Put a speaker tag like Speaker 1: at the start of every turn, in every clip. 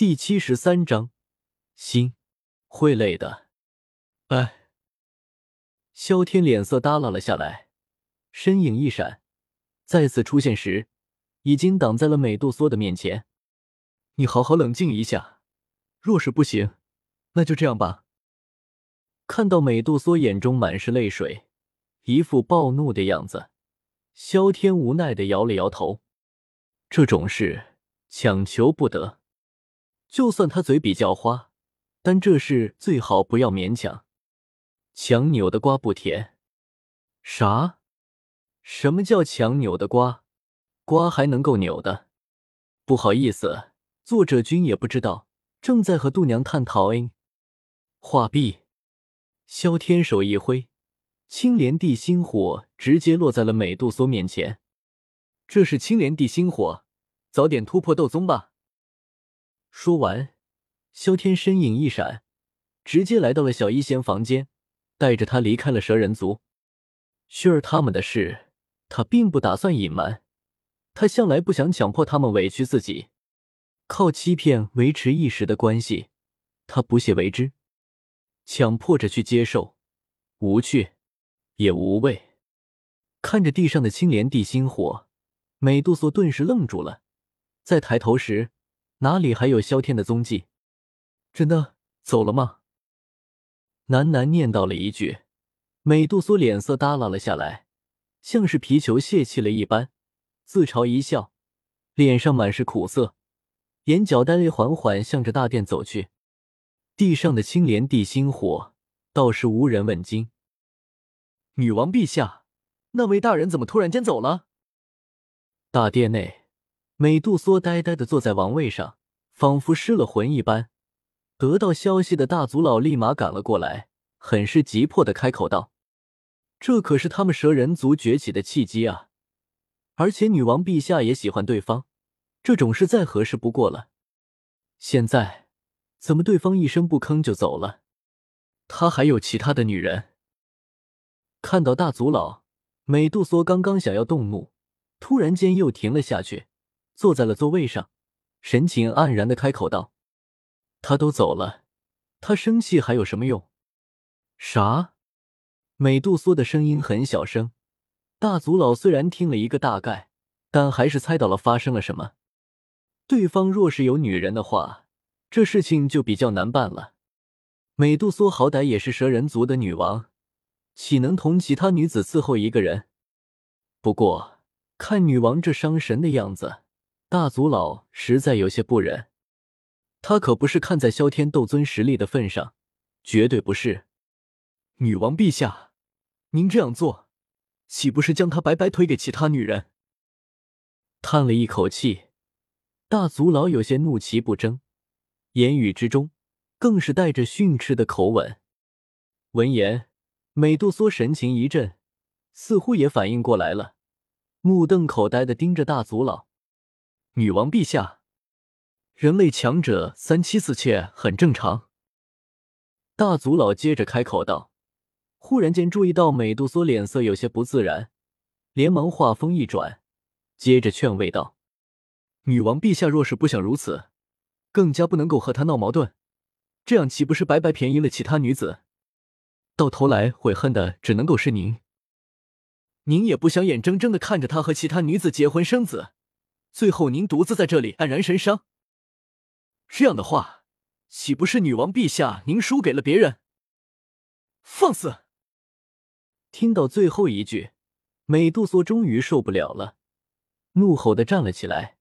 Speaker 1: 第七十三章，心会累的。哎，萧天脸色耷拉了下来，身影一闪，再次出现时，已经挡在了美杜莎的面前。你好好冷静一下，若是不行，那就这样吧。看到美杜莎眼中满是泪水，一副暴怒的样子，萧天无奈的摇了摇头。这种事强求不得。就算他嘴比较花，但这事最好不要勉强。强扭的瓜不甜。啥？什么叫强扭的瓜？瓜还能够扭的？不好意思，作者君也不知道，正在和度娘探讨。哎，画壁，萧天手一挥，青莲地心火直接落在了美杜莎面前。这是青莲地心火，早点突破斗宗吧。说完，萧天身影一闪，直接来到了小医仙房间，带着他离开了蛇人族。薰儿他们的事，他并不打算隐瞒。他向来不想强迫他们委屈自己，靠欺骗维持一时的关系，他不屑为之。强迫着去接受，无趣，也无味。看着地上的青莲地心火，美杜莎顿时愣住了，在抬头时。哪里还有萧天的踪迹？真的走了吗？喃喃念叨了一句，美杜莎脸色耷拉了下来，像是皮球泄气了一般，自嘲一笑，脸上满是苦涩，眼角带泪，缓缓向着大殿走去。地上的青莲地心火倒是无人问津。女王陛下，那位大人怎么突然间走了？大殿内。美杜莎呆呆的坐在王位上，仿佛失了魂一般。得到消息的大族老立马赶了过来，很是急迫的开口道：“这可是他们蛇人族崛起的契机啊！而且女王陛下也喜欢对方，这种事再合适不过了。现在怎么对方一声不吭就走了？他还有其他的女人？”看到大族老，美杜莎刚刚想要动怒，突然间又停了下去。坐在了座位上，神情黯然的开口道：“他都走了，他生气还有什么用？”啥？美杜莎的声音很小声。大族老虽然听了一个大概，但还是猜到了发生了什么。对方若是有女人的话，这事情就比较难办了。美杜莎好歹也是蛇人族的女王，岂能同其他女子伺候一个人？不过看女王这伤神的样子。大族老实在有些不忍，他可不是看在萧天斗尊实力的份上，绝对不是。女王陛下，您这样做，岂不是将他白白推给其他女人？叹了一口气，大族老有些怒其不争，言语之中更是带着训斥的口吻。闻言，美杜莎神情一震，似乎也反应过来了，目瞪口呆的盯着大族老。女王陛下，人类强者三妻四妾很正常。大族老接着开口道，忽然间注意到美杜莎脸色有些不自然，连忙话锋一转，接着劝慰道：“女王陛下若是不想如此，更加不能够和他闹矛盾，这样岂不是白白便宜了其他女子？到头来悔恨的只能够是您。您也不想眼睁睁的看着他和其他女子结婚生子。”最后，您独自在这里黯然神伤。这样的话，岂不是女王陛下您输给了别人？放肆！听到最后一句，美杜莎终于受不了了，怒吼的站了起来，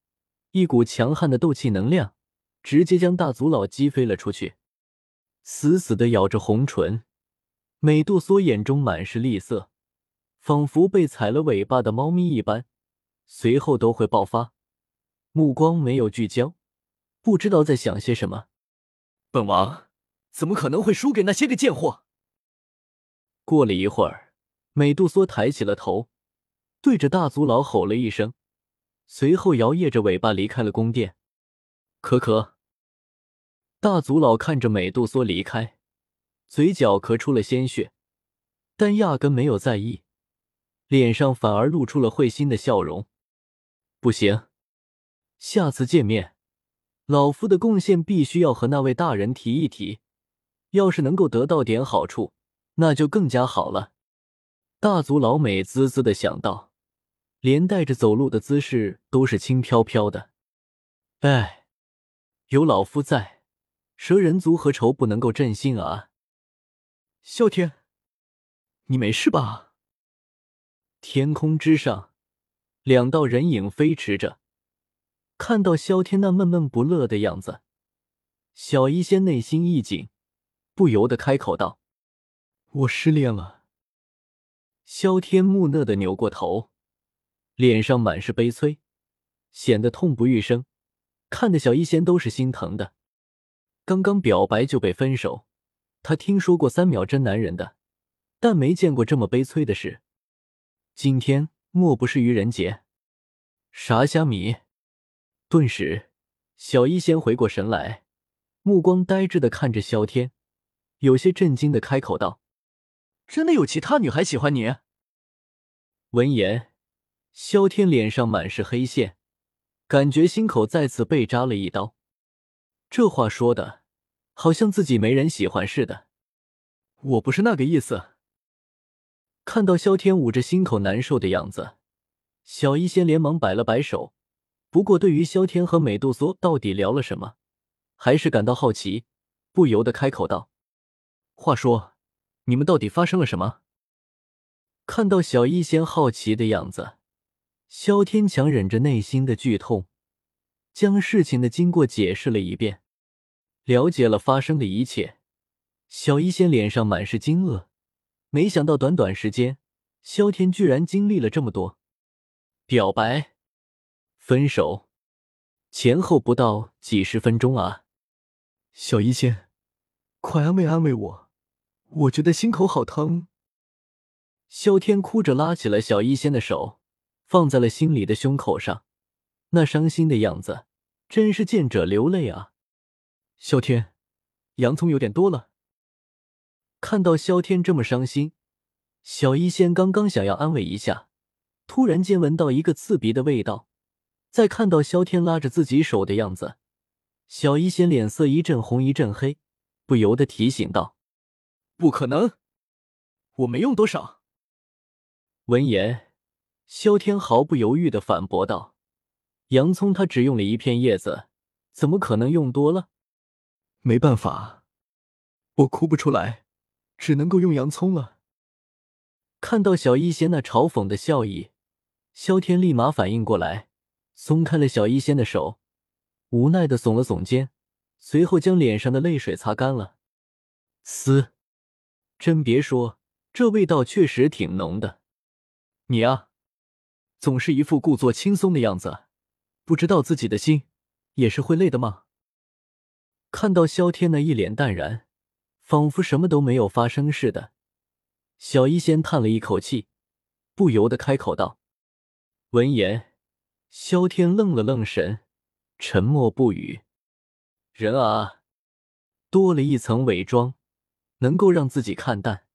Speaker 1: 一股强悍的斗气能量直接将大族老击飞了出去，死死的咬着红唇。美杜莎眼中满是厉色，仿佛被踩了尾巴的猫咪一般，随后都会爆发。目光没有聚焦，不知道在想些什么。本王怎么可能会输给那些个贱货？过了一会儿，美杜莎抬起了头，对着大族老吼了一声，随后摇曳着尾巴离开了宫殿。可可，大族老看着美杜莎离开，嘴角咳出了鲜血，但压根没有在意，脸上反而露出了会心的笑容。不行。下次见面，老夫的贡献必须要和那位大人提一提，要是能够得到点好处，那就更加好了。大族老美滋滋的想到，连带着走路的姿势都是轻飘飘的。哎，有老夫在，蛇人族何愁不能够振兴啊？
Speaker 2: 啸天，你没事吧？
Speaker 1: 天空之上，两道人影飞驰着。看到萧天那闷闷不乐的样子，小医仙内心一紧，不由得开口道：“
Speaker 2: 我失恋了。”
Speaker 1: 萧天木讷的扭过头，脸上满是悲催，显得痛不欲生，看的小医仙都是心疼的。刚刚表白就被分手，他听说过三秒真男人的，但没见过这么悲催的事。今天莫不是愚人节？啥虾米？顿时，小医仙回过神来，目光呆滞的看着萧天，有些震惊的开口道：“
Speaker 2: 真的有其他女孩喜欢你？”
Speaker 1: 闻言，萧天脸上满是黑线，感觉心口再次被扎了一刀。这话说的，好像自己没人喜欢似的。
Speaker 2: 我不是那个意思。
Speaker 1: 看到萧天捂着心口难受的样子，小医仙连忙摆了摆手。不过，对于萧天和美杜莎到底聊了什么，还是感到好奇，不由得开口道：“
Speaker 2: 话说，你们到底发生了什么？”
Speaker 1: 看到小医仙好奇的样子，萧天强忍着内心的剧痛，将事情的经过解释了一遍，了解了发生的一切。小医仙脸上满是惊愕，没想到短短时间，萧天居然经历了这么多，表白。分手前后不到几十分钟啊！
Speaker 2: 小医仙，快安慰安慰我，我觉得心口好疼。
Speaker 1: 萧天哭着拉起了小医仙的手，放在了心里的胸口上，那伤心的样子真是见者流泪啊！
Speaker 2: 萧天，洋葱有点多了。
Speaker 1: 看到萧天这么伤心，小医仙刚刚想要安慰一下，突然间闻到一个刺鼻的味道。再看到萧天拉着自己手的样子，小医仙脸色一阵红一阵黑，不由得提醒道：“
Speaker 2: 不可能，我没用多少。”
Speaker 1: 闻言，萧天毫不犹豫的反驳道：“洋葱他只用了一片叶子，怎么可能用多了？
Speaker 2: 没办法，我哭不出来，只能够用洋葱了。”
Speaker 1: 看到小医仙那嘲讽的笑意，萧天立马反应过来。松开了小医仙的手，无奈的耸了耸肩，随后将脸上的泪水擦干了。嘶，真别说，这味道确实挺浓的。
Speaker 2: 你啊，总是一副故作轻松的样子，不知道自己的心也是会累的吗？
Speaker 1: 看到萧天那一脸淡然，仿佛什么都没有发生似的，小医仙叹了一口气，不由得开口道：“闻言。”萧天愣了愣神，沉默不语。人啊，多了一层伪装，能够让自己看淡。